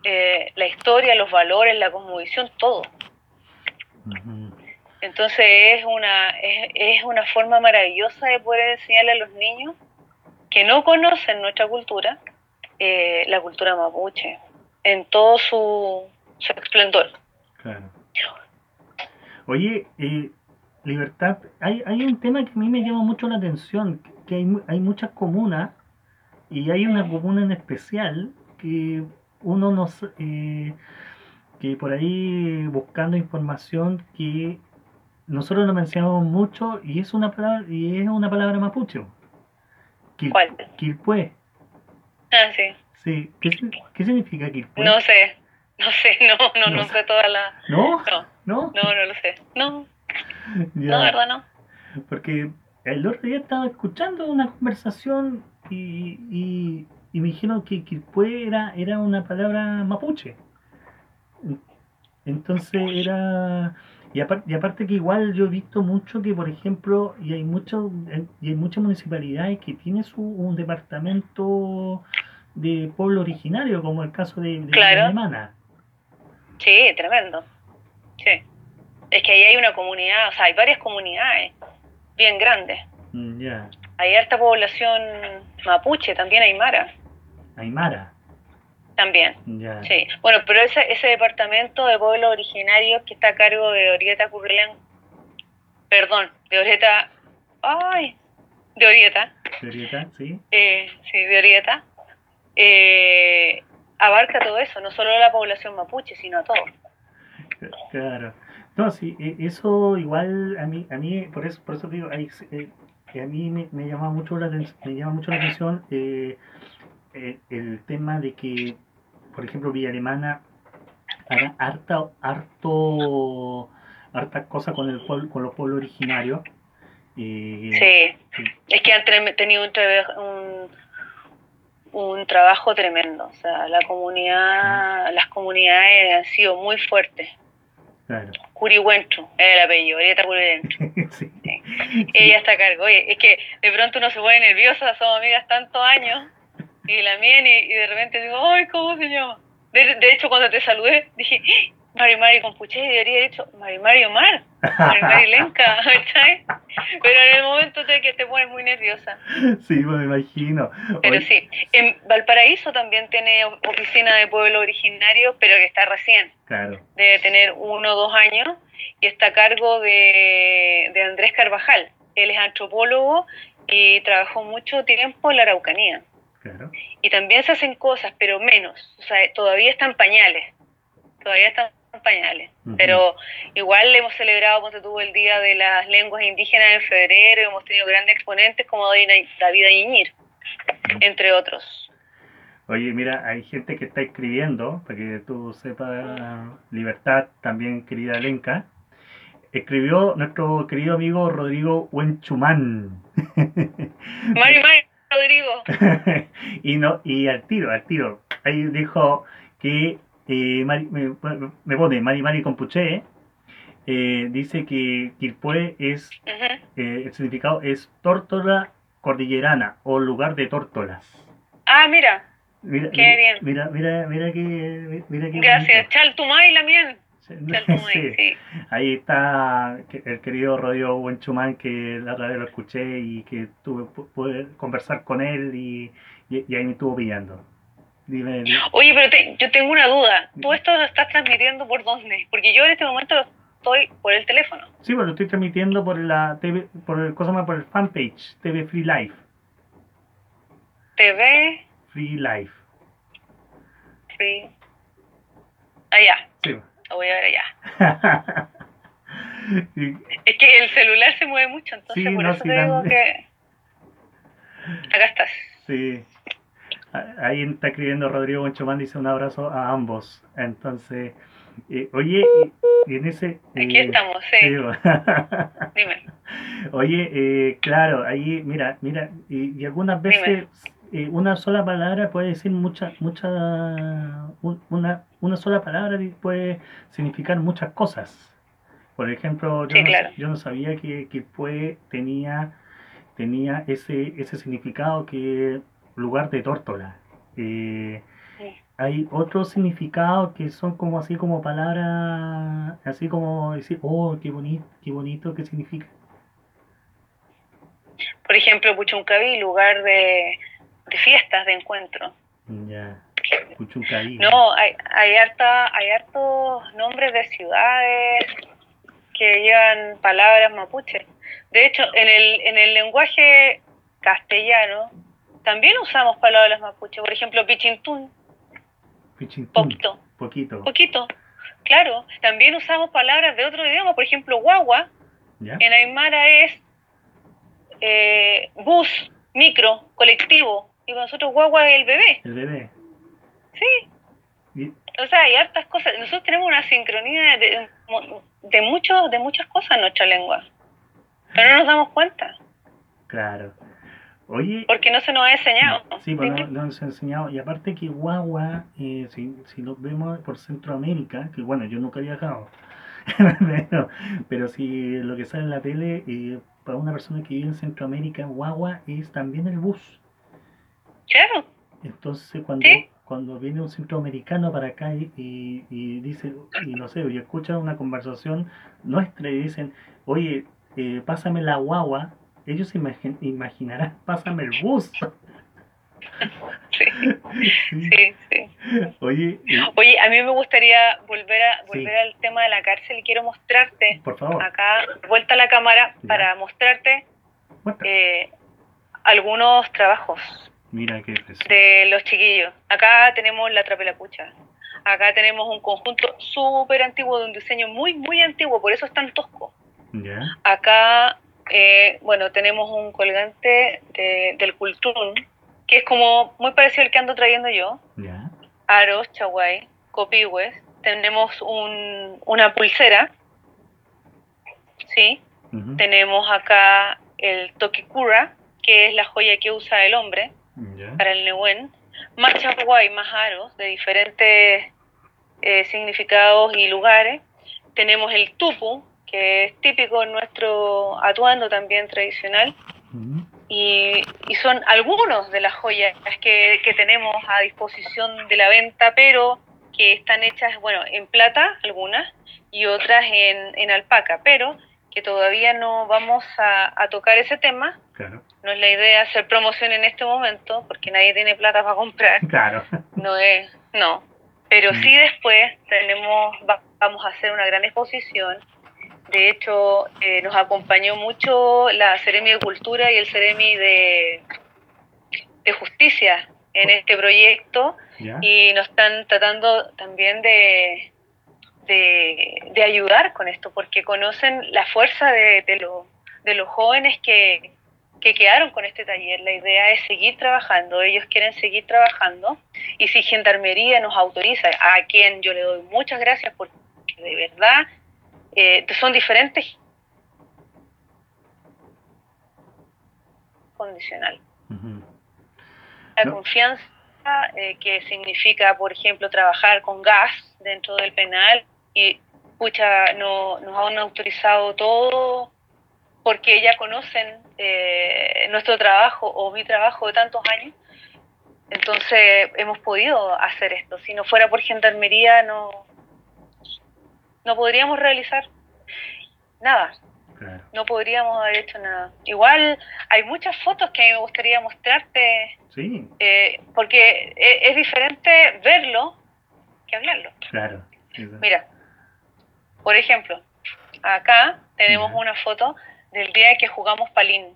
eh, la historia, los valores, la cosmovisión, todo. Ujú. Entonces es una, es, es una forma maravillosa de poder enseñarle a los niños que no conocen nuestra cultura, eh, la cultura mapuche, en todo su, su esplendor. Claro. Oye, eh, Libertad, hay, hay un tema que a mí me llama mucho la atención, que hay, hay muchas comunas y hay una comuna en especial que uno nos, eh, que por ahí buscando información que nosotros lo mencionamos mucho y es una palabra, y es una palabra mapuche. Quil- ¿Cuál? Quilpué. Ah, sí. Sí. ¿Qué, qué significa Quilpué? No sé, no sé, no, no, No no sé. toda la... ¿No? No, ¿No? no, no lo sé. No, Ya. no, verdad no. Porque el otro día estaba escuchando una conversación y, y, y me dijeron que Quilpué era, era una palabra mapuche. Entonces era... Y aparte, y aparte que igual yo he visto mucho que, por ejemplo, y hay, mucho, y hay muchas municipalidades que tienen su, un departamento de pueblo originario, como el caso de, de Claro. Alemana. Sí, tremendo. Sí. Es que ahí hay una comunidad, o sea, hay varias comunidades bien grandes. Mm, Ya, Hay harta población mapuche, también aymara, Aymara. También. Sí. Bueno, pero ese, ese departamento de pueblos originarios que está a cargo de Orieta Currilán, perdón, de Orieta, ay, de Orieta, Teoría, ¿sí? eh, sí, de Orieta, eh, abarca todo eso, no solo a la población mapuche, sino a todo. Claro. No, sí, e- eso igual a mí, a mí por eso, por eso digo, eh, que a mí me, me llama mucho la me llama mucho la atención eh, eh, el tema de que, por ejemplo, Villa Alemana haga harta, harto, hartas cosas con el pueblo, con los pueblos originarios. eh, Sí, sí, es que han tenido un, un, un trabajo tremendo, o sea, la comunidad, las comunidades han sido muy fuertes. claro. Curihuentro, es el apellido, Orieta Curihuentro. sí. Ella está a cargo. Oye, es que de pronto uno se pone nerviosa, somos amigas tantos años, y la mía, y, y de repente digo, ay, ¿cómo se llama? De, de hecho, cuando te saludé, dije, ¡Ah! Mari Mari Compuche, y debería haber dicho Mari Mari Omar, Mari Mari Lenca. Pero en el momento de que te pones muy nerviosa. Sí, me imagino. Pero sí, en Valparaíso también tiene oficina de pueblo originario, pero que está recién, Claro. debe tener uno o dos años, y está a cargo de, de Andrés Carvajal. Él es antropólogo y trabajó mucho tiempo en la Araucanía. Claro. Y también se hacen cosas, pero menos. O sea, todavía están pañales. Todavía están pañales. Ujú. Pero igual hemos celebrado, cuando tuvo el Día de las Lenguas Indígenas en febrero, y hemos tenido grandes exponentes como David Añir, entre otros. Oye, mira, hay gente que está escribiendo, para que tú sepas, Libertad, también querida Lenca. Escribió nuestro querido amigo Rodrigo Huenchumán. Mari, Mari, Rodrigo. y no, y al tiro, al tiro. Ahí dijo que eh, me, pone Mari Mari Compuche, eh, dice que Quilpue es, eh, el significado es tórtola cordillerana o lugar de tórtolas. Ah, mira. Mira, Qué bien. Mira, mira, mira que, mira que Gracias. Chaltumay la miel. Sí. sí. Ahí está el querido Rodrigo Buenchumán que la otra vez lo escuché y que tuve pude conversar con él y, y, ahí me estuvo pillando. Dime, Oye, pero yo tengo una duda. ¿Tú esto lo estás transmitiendo por dónde? Porque yo en este momento estoy por el teléfono. Sí, bueno, lo estoy transmitiendo por la TV, por el, cosa más, por el fanpage, TV Free Life. TV Free Life. Free. Allá. Sí. Voy a ver allá. Es que el celular se mueve mucho, entonces por eso te digo que. Acá estás. Sí. Ahí está escribiendo Rodrigo Bonchomán, dice un abrazo a ambos. Entonces, eh, oye, y en ese... Aquí eh, estamos, sí. Dime. Oye, eh, claro, ahí, mira, mira, y, algunas veces una sola palabra puede decir mucha, mucha, una, una sola palabra puede significar muchas cosas. Por ejemplo, yo, no, yo no sabía que, que tenía, tenía ese, ese significado que lugar de tórtola. Eh, hay otros significados que son como así como palabras, así como decir, oh, qué bonito, qué bonito, ¿qué significa? Por ejemplo, Puchuncaví, lugar de, de fiestas, de encuentro. Ya. No, hay, hay, harta, hay hartos nombres de ciudades que llevan palabras mapuche. De hecho, en el, en el lenguaje castellano también usamos palabras mapuche. Por ejemplo, Pichintún Poquito. Poquito. Poquito. Claro, también usamos palabras de otro idioma, por ejemplo, guagua, en Aymara es eh, bus, micro, colectivo, y nosotros guagua es el bebé. El bebé. Sí. O sea, hay hartas cosas. Nosotros tenemos una sincronía de, de, mucho, de muchas cosas en nuestra lengua, pero no nos damos cuenta. Claro. Oye, Porque no se nos ha enseñado. Sí, pues no, no, nos ha enseñado. Y aparte que guagua, eh, si, si lo vemos por Centroamérica, que bueno, yo nunca he viajado, pero, pero si lo que sale en la tele, eh, para una persona que vive en Centroamérica, guagua es también el bus. Claro. Entonces cuando, cuando viene un centroamericano para acá y, y, dice, y no sé, y escucha una conversación nuestra y dicen, oye, eh, pásame la guagua, ellos se imaginarán, pásame el bus. Sí, sí, sí. Oye, Oye, a mí me gustaría volver a volver al tema de la cárcel y quiero mostrarte Por favor. acá, vuelta a la cámara, para mostrarte eh, algunos trabajos Mira qué de los chiquillos. Acá tenemos la trapelapucha. Acá tenemos un conjunto súper antiguo de un diseño muy, muy antiguo, por eso es tan tosco. ¿Ya? Acá eh, bueno, tenemos un colgante del Cultún, que es como muy parecido al que ando trayendo yo. Aros, chaguay, copihue. Tenemos un, una pulsera, ¿sí? Tenemos acá el Tokikura, que es la joya que usa el hombre para el Nehuen. Más chaguay, más aros, de diferentes eh, significados y lugares. Tenemos el Tupu, que es típico en nuestro atuendo también tradicional. y, son algunos de las joyas que, que, tenemos a disposición de la venta, pero que están hechas, bueno, en plata algunas y otras en, en alpaca, pero que todavía no vamos a, a tocar ese tema. No es la idea hacer promoción en este momento, porque nadie tiene plata para comprar. Claro. No es, no. Pero sí después tenemos, vamos a hacer una gran exposición de hecho, eh, nos acompañó mucho la Ceremi de Cultura y el Ceremi de, de Justicia en este proyecto y nos están tratando también de, de, ayudar con esto, porque conocen la fuerza de, de, de los jóvenes que, que quedaron con este taller. La idea es seguir trabajando, ellos quieren seguir trabajando y si Gendarmería nos autoriza, a quien yo le doy muchas gracias porque de verdad eh, son diferentes condicional. La confianza, eh, que significa, por ejemplo, trabajar con gas dentro del penal y, pucha, no, nos han autorizado todo porque ya conocen eh, nuestro trabajo o mi trabajo de tantos años. Entonces hemos podido hacer esto. Si no fuera por gendarmería, no, no podríamos realizar nada. No podríamos haber hecho nada. Igual hay muchas fotos que me gustaría mostrarte. Sí. Eh, porque e, es, diferente verlo que hablarlo. Claro. Mira, por ejemplo, acá tenemos una foto del día que jugamos Palín.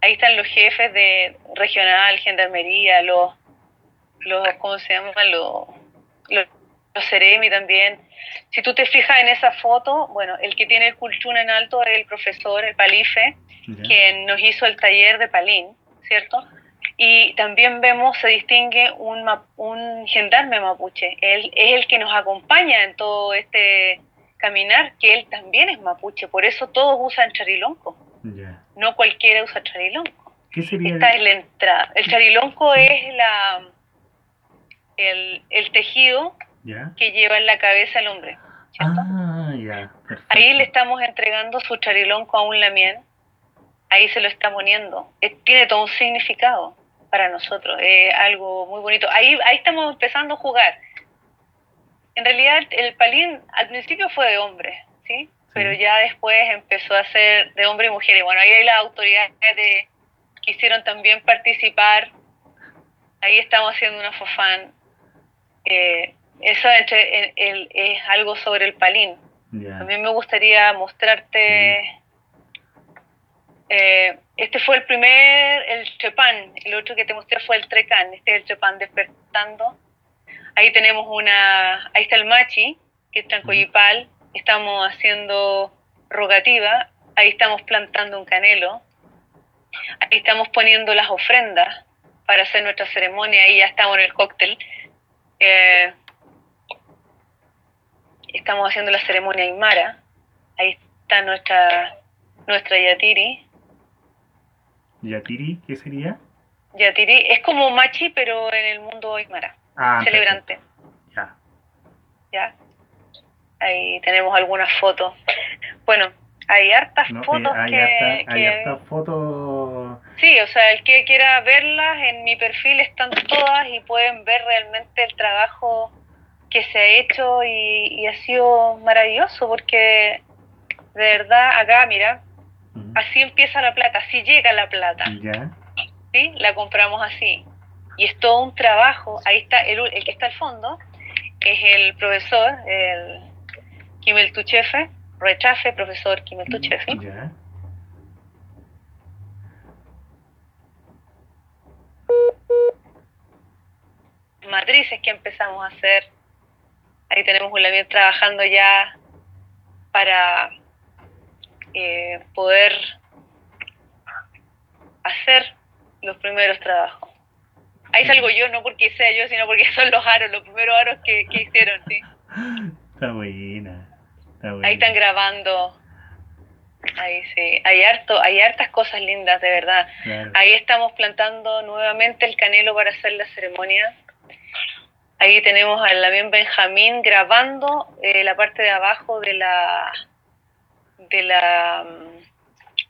Ahí están los jefes de regional, gendarmería, los, los ¿cómo se llaman? Los, los, los Ceremi también. Si tú te fijas en esa foto, bueno, el que tiene el culchún en alto es el profesor, el Palife, que nos hizo el taller de Palín, ¿cierto? Y también vemos, se distingue un, un gendarme mapuche. Él es el que nos acompaña en todo este caminar, que él también es mapuche, por eso todos usan charilonco. No cualquiera usa charilonco. ¿Qué sería? Esta es la entrada. El charilonco es la el, el tejido que lleva en la cabeza el hombre. Ah, Ahí le estamos entregando su charilonco a un lamien. Ahí se lo está poniendo. tiene todo un significado para nosotros. Es algo muy bonito. Ahí, ahí estamos empezando a jugar en realidad el palín al principio fue de hombre, ¿sí? Pero ya después empezó a ser de hombre y mujer. Y bueno, ahí las autoridades de, quisieron también participar. Ahí estamos haciendo una fofán. Eh, eso entre, el, es algo sobre el palín. A mí me gustaría mostrarte... Eh, este fue el primer, el chepán. El otro que te mostré fue el trecán. Este es el chepán despertando Ahí tenemos una, ahí está el machi, que está en Coyipal, estamos haciendo rogativa, ahí estamos plantando un canelo, ahí estamos poniendo las ofrendas para hacer nuestra ceremonia, ahí ya estamos en el cóctel. Eh, estamos haciendo la ceremonia Aymara, ahí está nuestra, nuestra Yatiri. ¿Yatiri qué sería? Yatiri es como machi, pero en el mundo Aymara. Ah, celebrante. Ya. Ya. Ahí tenemos algunas fotos. Bueno, hay hartas fotos hay que, hay hartas fotos. Sí, o sea, el que quiera verlas en mi perfil están todas y pueden ver realmente el trabajo que se ha hecho y, ha sido maravilloso porque de verdad acá, mira, así empieza la plata, así llega la plata. Ya. ¿Sí? La compramos así. Y es todo un trabajo, ahí está el, el que está al fondo, es el profesor, el Kimel Tuchefe, Rechafe, profesor Kimel Tuchefe. Matrices que empezamos a hacer. Ahí tenemos un labio trabajando ya para eh, poder hacer los primeros trabajos. Ahí salgo yo, no porque sea yo, sino porque son los aros, los primeros aros que, que hicieron, sí. Está buena, está buena. Ahí están grabando. Ahí sí, hay harto, hay hartas cosas lindas, de verdad. Ahí estamos plantando nuevamente el canelo para hacer la ceremonia. Ahí tenemos a Lamien Benjamín grabando eh, la parte de abajo de la de la um,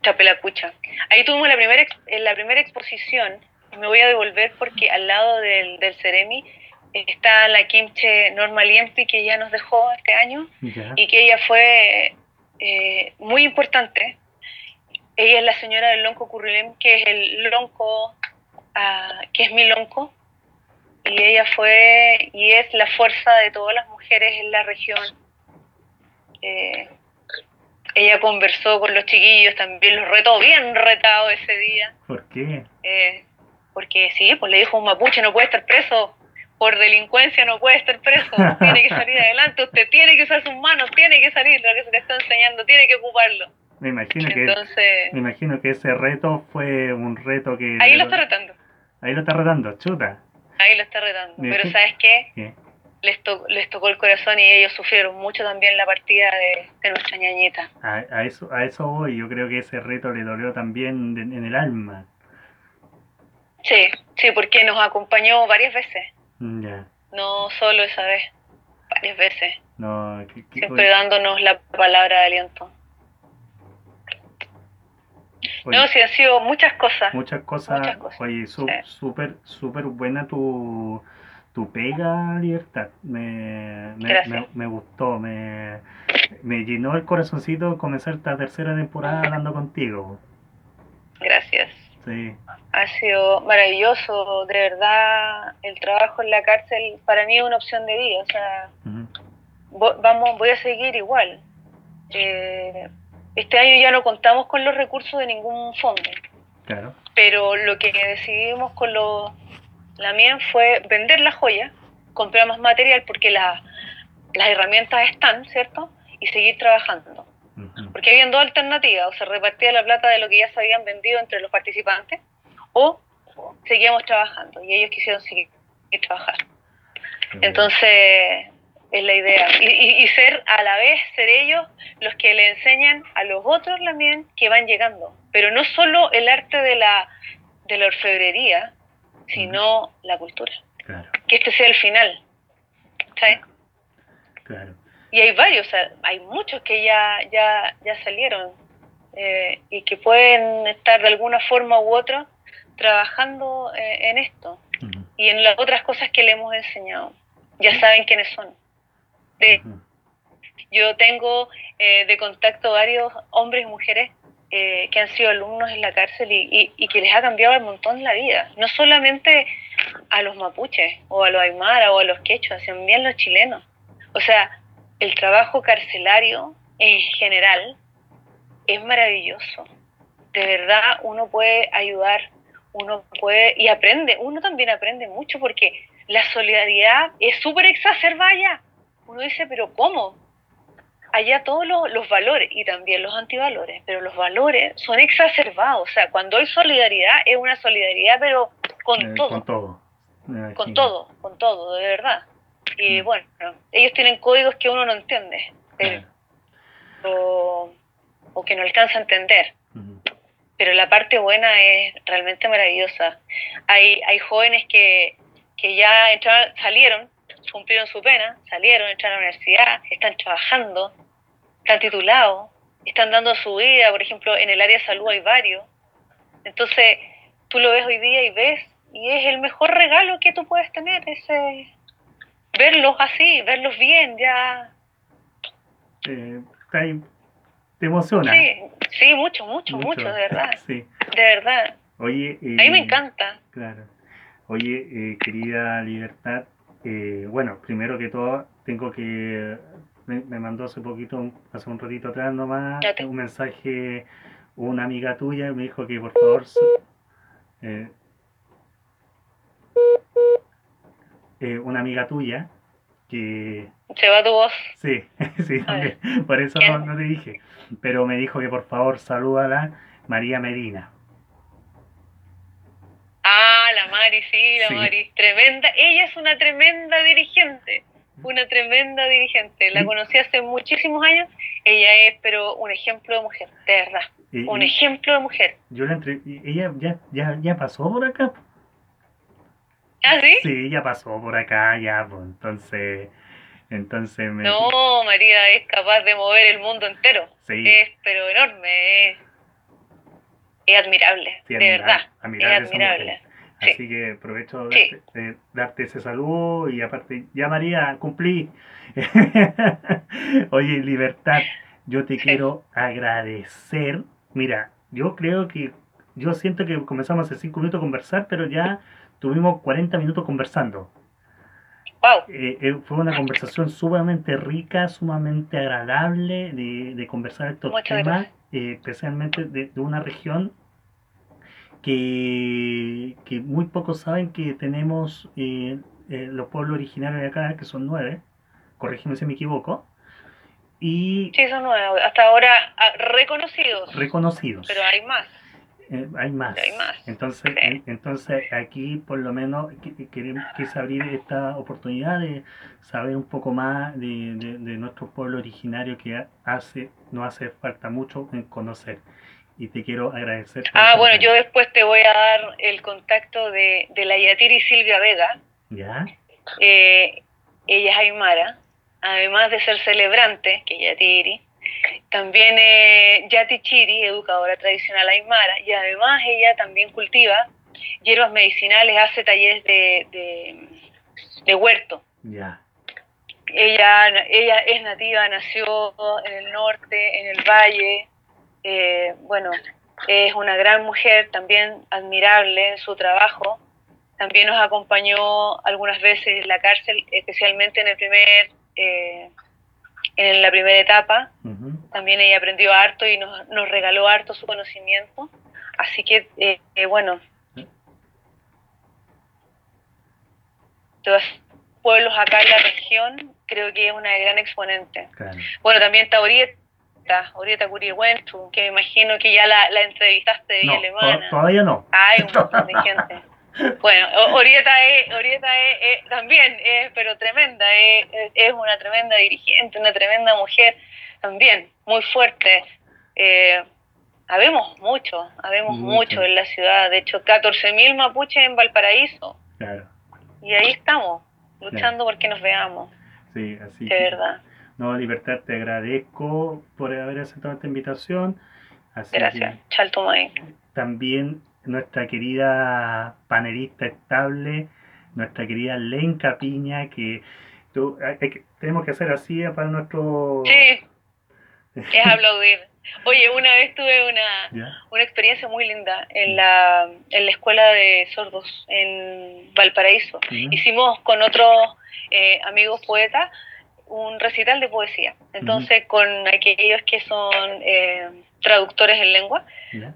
chapelacucha. Ahí tuvimos la primera la primera exposición me voy a devolver porque al lado del, del Ceremi está la Kimche Norma Liempi que ya nos dejó este año y que ella fue eh, muy importante. Ella es la señora del Lonco Currilem, que es el lonco, ah, que es mi lonco, y ella fue y es la fuerza de todas las mujeres en la región. Eh, ella conversó con los chiquillos, también los retó bien retado ese día. ¿Por qué? Eh, porque sí, pues le dijo un mapuche no puede estar preso, por delincuencia no puede estar preso, tiene que salir adelante, usted tiene que usar sus manos, tiene que salir, lo que se le está enseñando, tiene que ocuparlo. Me imagino que, Entonces, me imagino que ese reto fue un reto que... ahí lo está retando. Ahí lo está retando, chuta. Ahí lo está retando. Pero. ¿sabes qué? ¿Qué? Les, to- les tocó el corazón y ellos sufrieron mucho también la partida de, de nuestra ñañita. A, a eso, a eso voy, yo creo que ese reto le dolió también de- en el alma. Sí, sí, porque nos acompañó varias veces. Mm, Ya, No solo esa vez, varias veces. no, Siempre oye, dándonos la palabra de aliento. oye, No, sí, han sido muchas cosas. muchas cosas, muchas cosas, oye, su- sí. súper, súper buena tu, tu pega, Libertad, me, me, Gracias. me, me gustó, me, me llenó el corazoncito comenzar esta tercera temporada hablando contigo. Sí, Ha sido maravilloso, de verdad. El trabajo en la cárcel para mí es una opción de vida. O sea, vamos, voy a seguir igual. Eh, este año ya no contamos con los recursos de ningún fondo, claro, pero lo que decidimos con los la MIEN fue vender la joya, comprar más material porque la- las herramientas están, ¿cierto? Y seguir trabajando. Porque habían dos alternativas, o se repartía la plata de lo que ya se habían vendido entre los participantes, o seguíamos trabajando, y ellos quisieron seguir, seguir trabajar. Entonces, es la idea. Y, y- y ser a la vez, ser ellos los que le enseñan a los otros también que van llegando. Pero no solo el arte de la, de la orfebrería, sino la cultura. claro, Que este sea el final. ¿sabes? claro, Y hay varios, hay muchos que ya, ya, ya salieron eh, y que pueden estar de alguna forma u otra trabajando eh, en esto y en las otras cosas que le hemos enseñado. Ya saben quiénes son. De, yo tengo eh, de contacto varios hombres y mujeres eh, que han sido alumnos en la cárcel y, y- y que les ha cambiado un montón la vida. No solamente a los mapuches o a los aymara o a los quechuas, sino también los chilenos. O sea, el trabajo carcelario en general es maravilloso. De verdad, uno puede ayudar, uno puede y aprende, uno también aprende mucho porque la solidaridad es súper exacerbada allá. Uno dice, pero ¿cómo? Allá todos los, los valores y también los antivalores, pero los valores son exacerbados. O sea, cuando hay solidaridad es una solidaridad, pero con eh, todo con todo, imagino. con todo, con todo, de verdad. Y Mm. bueno, ellos tienen códigos que uno no entiende, pero, Claro, o, o que no alcanza a entender. Pero la parte buena es realmente maravillosa. Hay, hay jóvenes que, que ya entraron, salieron, cumplieron su pena, salieron, entraron a la universidad, están trabajando, están titulados, están dando su vida, por ejemplo, en el área de salud hay varios. Entonces, tú lo ves hoy día y ves, y es el mejor regalo que tú puedes tener, ese verlos así, verlos bien, ya. eh, te emociona. Sí, sí, mucho, mucho, mucho, de verdad, Sí. de verdad. Oye, A mí me eh, encanta. Claro. Oye, eh, querida Libertad, eh, bueno, primero que todo, tengo que. Me, me mandó hace poquito, hace un ratito atrás nomás, te- un mensaje una amiga tuya, me dijo que por favor. su- eh, una amiga tuya, que. Se va tu voz. Sí, sí, también, por eso no, no te dije, pero me dijo que por favor salúdala, María Medina. Ah, la Mari, sí, la Sí. Mari. Tremenda. Ella es una tremenda dirigente. Una tremenda dirigente. La conocí hace muchísimos años. Ella es, pero un ejemplo de mujer, de verdad. Un ejemplo de mujer. Yo la entre... Ella ya, ya, ya pasó por acá. ¿Ah, sí? Sí, ya pasó por acá, ya, pues, entonces, entonces me... No, María es capaz de mover el mundo entero. Sí. Es, pero enorme. Es, es admirable, sí, de verdad. admirable es admirable. Sí. Así que aprovecho de Sí. darte, de darte ese saludo y aparte, ya María, cumplí. Oye, Libertad, yo te quiero agradecer. Mira, yo creo que, yo siento que comenzamos hace cinco minutos a conversar, pero ya tuvimos 40 minutos conversando. Wow. Eh, eh, fue una conversación sumamente rica, sumamente agradable de, de conversar estos Muchas temas, eh, especialmente de, de una región que, que muy pocos saben que tenemos eh, eh, los pueblos originarios de acá, que son nueve, corrígeme si me equivoco, y Sí, son nuevos. Hasta ahora ah, reconocidos. reconocidos. Pero hay más. Eh, hay más. Hay más, Entonces, sí. eh, entonces aquí por lo menos queremos quise abrir esta oportunidad de saber un poco más de, de- de nuestro pueblo originario que ha- hace, nos hace falta mucho en conocer. Y te quiero agradecer. Ah, bueno, yo después te voy a dar el contacto de, de la Yatiri Silvia Vega. ¿Ya? Eh, ella es Aymara, además de ser celebrante, que Yatiri. También es Yati Chiri, educadora tradicional Aymara, y además ella también cultiva hierbas medicinales, hace talleres de, de, de huerto. Ella, ella es nativa, nació en el norte, en el valle. eh, bueno, es una gran mujer, también admirable en su trabajo. También nos acompañó algunas veces en la cárcel, especialmente en el primer, eh, en la primera etapa. También ella aprendió harto y nos, nos regaló harto su conocimiento. Así que, eh, eh, bueno, todos los pueblos acá en la región creo que es una gran exponente. Claro. Bueno, también está Orieta, Orieta Curihuentu, que me imagino que ya la, la entrevistaste de No, alemana. to- todavía no. Hay un montón de gente. Bueno, Orieta es, Orieta es, es- también es, pero tremenda, es, una tremenda dirigente, una tremenda mujer también, muy fuerte. Eh, habemos mucho, habemos Mucho. mucho en la ciudad, de hecho 14.000 mapuches en Valparaíso, Claro. y ahí estamos, luchando porque nos veamos, Sí, así de verdad. No, Libertad, te agradezco por haber aceptado esta invitación. Así Gracias, Chaltumay. también nuestra querida panelista estable, nuestra querida Lenca Piña, que, tú, hay- hay que- tenemos que hacer así para nuestro... Sí, es aplaudir. Oye, una vez tuve una, una experiencia muy linda en la, en la escuela de sordos en Valparaíso. Hicimos con otros eh, amigos poetas un recital de poesía. Entonces, con aquellos que son eh, traductores en lengua,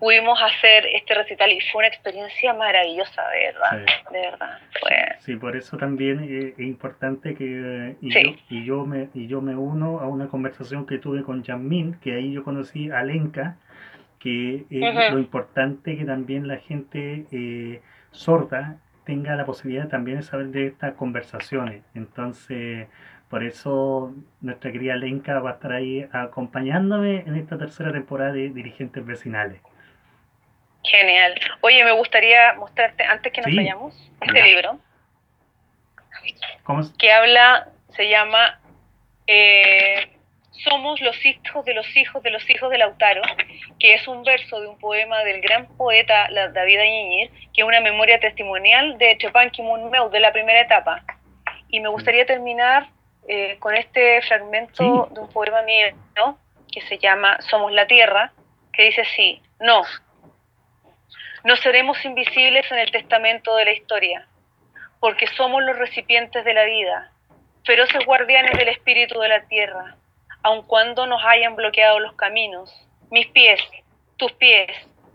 pudimos hacer este recital y fue una experiencia maravillosa, de verdad. Sí. De verdad. Fue, Sí, por eso también eh, es importante que eh, y, Sí. yo, y yo me y yo me uno a una conversación que tuve con Yasmín, que ahí yo conocí a Lenka, que es lo importante que también la gente eh, sorda tenga la posibilidad también de saber de estas conversaciones. Entonces, por eso nuestra querida Lenka va a estar ahí acompañándome en esta tercera temporada de Dirigentes Vecinales. genial. Oye, me gustaría mostrarte, antes que nos Sí. vayamos, este Ya. libro. ¿Cómo que habla, se llama eh, Somos los hijos de los hijos de los hijos de Lautaro, que es un verso de un poema del gran poeta David Añiñir, que es una memoria testimonial de Chepanqui Munmeu de la primera etapa. Y me gustaría terminar eh, con este fragmento Sí. de un poema mío ¿no? que se llama Somos la Tierra, que dice así, no, no seremos invisibles en el testamento de la historia porque somos los recipientes de la vida, feroces guardianes del espíritu de la tierra, aun cuando nos hayan bloqueado los caminos. Mis pies, tus pies,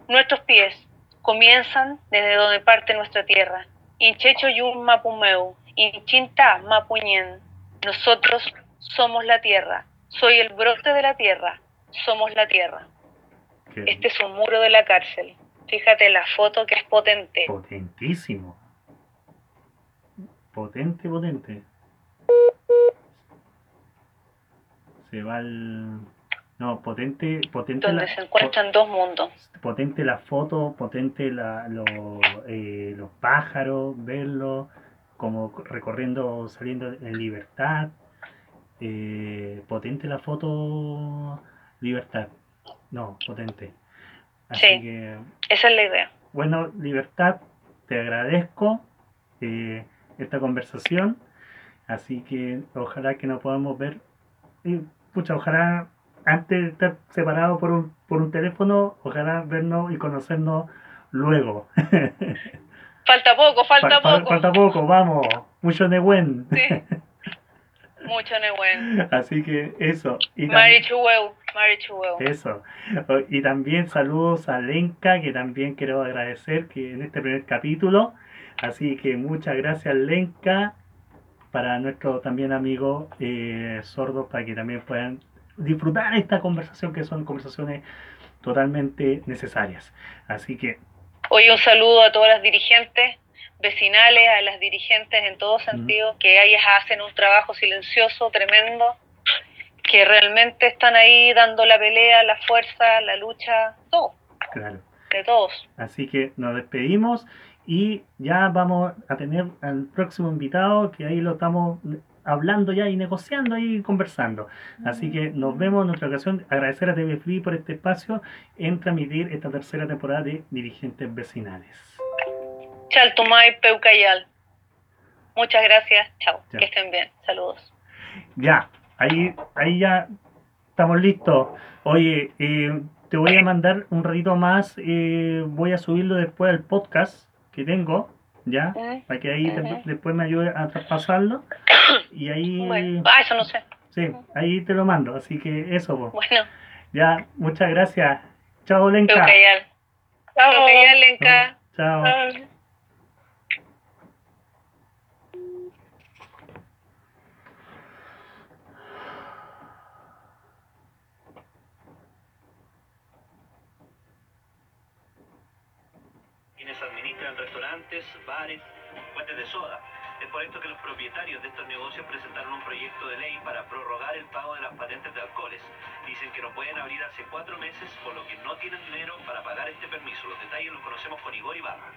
nuestros pies, comienzan desde donde parte nuestra tierra. Inchecho yun mapumeu, inchinta mapuñen. Nosotros somos la tierra, soy el brote de la tierra, somos la tierra. Este es un muro de la cárcel. Fíjate la foto que es potente. Potentísimo. Potente, potente. Se va el... No, potente, potente donde la, se encuentran dos mundos. po- potente la foto, potente la, lo- eh, los pájaros, verlos, como recorriendo, saliendo en libertad. Eh, potente la foto, libertad. No, potente. Así Sí. que Esa es la idea. bueno, Libertad, te agradezco eh, esta conversación, así que ojalá que nos podamos ver, y, pucha, ojalá antes de estar separados por un, por un teléfono, ojalá vernos y conocernos luego. Falta poco, falta Fa- fa- poco. falta poco, vamos, mucho de buen. Sí. Mucho Nehuen. Así que eso. Y Mari también- Chuweu, Mari Chuweu. Eso. Y también saludos a Lenka, que también quiero agradecer que en este primer capítulo. Así que muchas gracias, Lenka, para nuestro también amigo eh, sordo, para que también puedan disfrutar esta conversación que son conversaciones totalmente necesarias. Así que... Hoy un saludo a todas las dirigentes vecinales, a las dirigentes en todo sentido, que ellas hacen un trabajo silencioso, tremendo, que realmente están ahí dando la pelea, la fuerza, la lucha, todo. Claro. De todos. Así que nos despedimos y ya vamos a tener al próximo invitado, que ahí lo estamos hablando ya y negociando y conversando. Así que nos vemos en otra ocasión. Agradecer a TV Free por este espacio en transmitir esta tercera temporada de Dirigentes Vecinales. Chaltumay Peucayal. Muchas gracias. Chao. Que estén bien. Saludos. Ya, ahí, ahí ya estamos listos. Oye, eh, te voy a mandar un ratito más. Eh, voy a subirlo después al podcast que tengo ¿ya? Para que ahí después me ayude a traspasarlo. Y ahí... Bueno, ah, eso no sé. Sí, ahí te lo mando, así que eso. Bueno. Ya, muchas gracias. Chao, Lenka. Chao, Lenka. Chao. Restaurantes, bares, fuentes de soda. Es por esto que los propietarios de estos negocios presentaron un proyecto de ley para prorrogar el pago de las patentes de alcoholes. Dicen que no pueden abrir hace cuatro meses, por lo que no tienen dinero para pagar este permiso. Los detalles los conocemos con Igor Ibarra.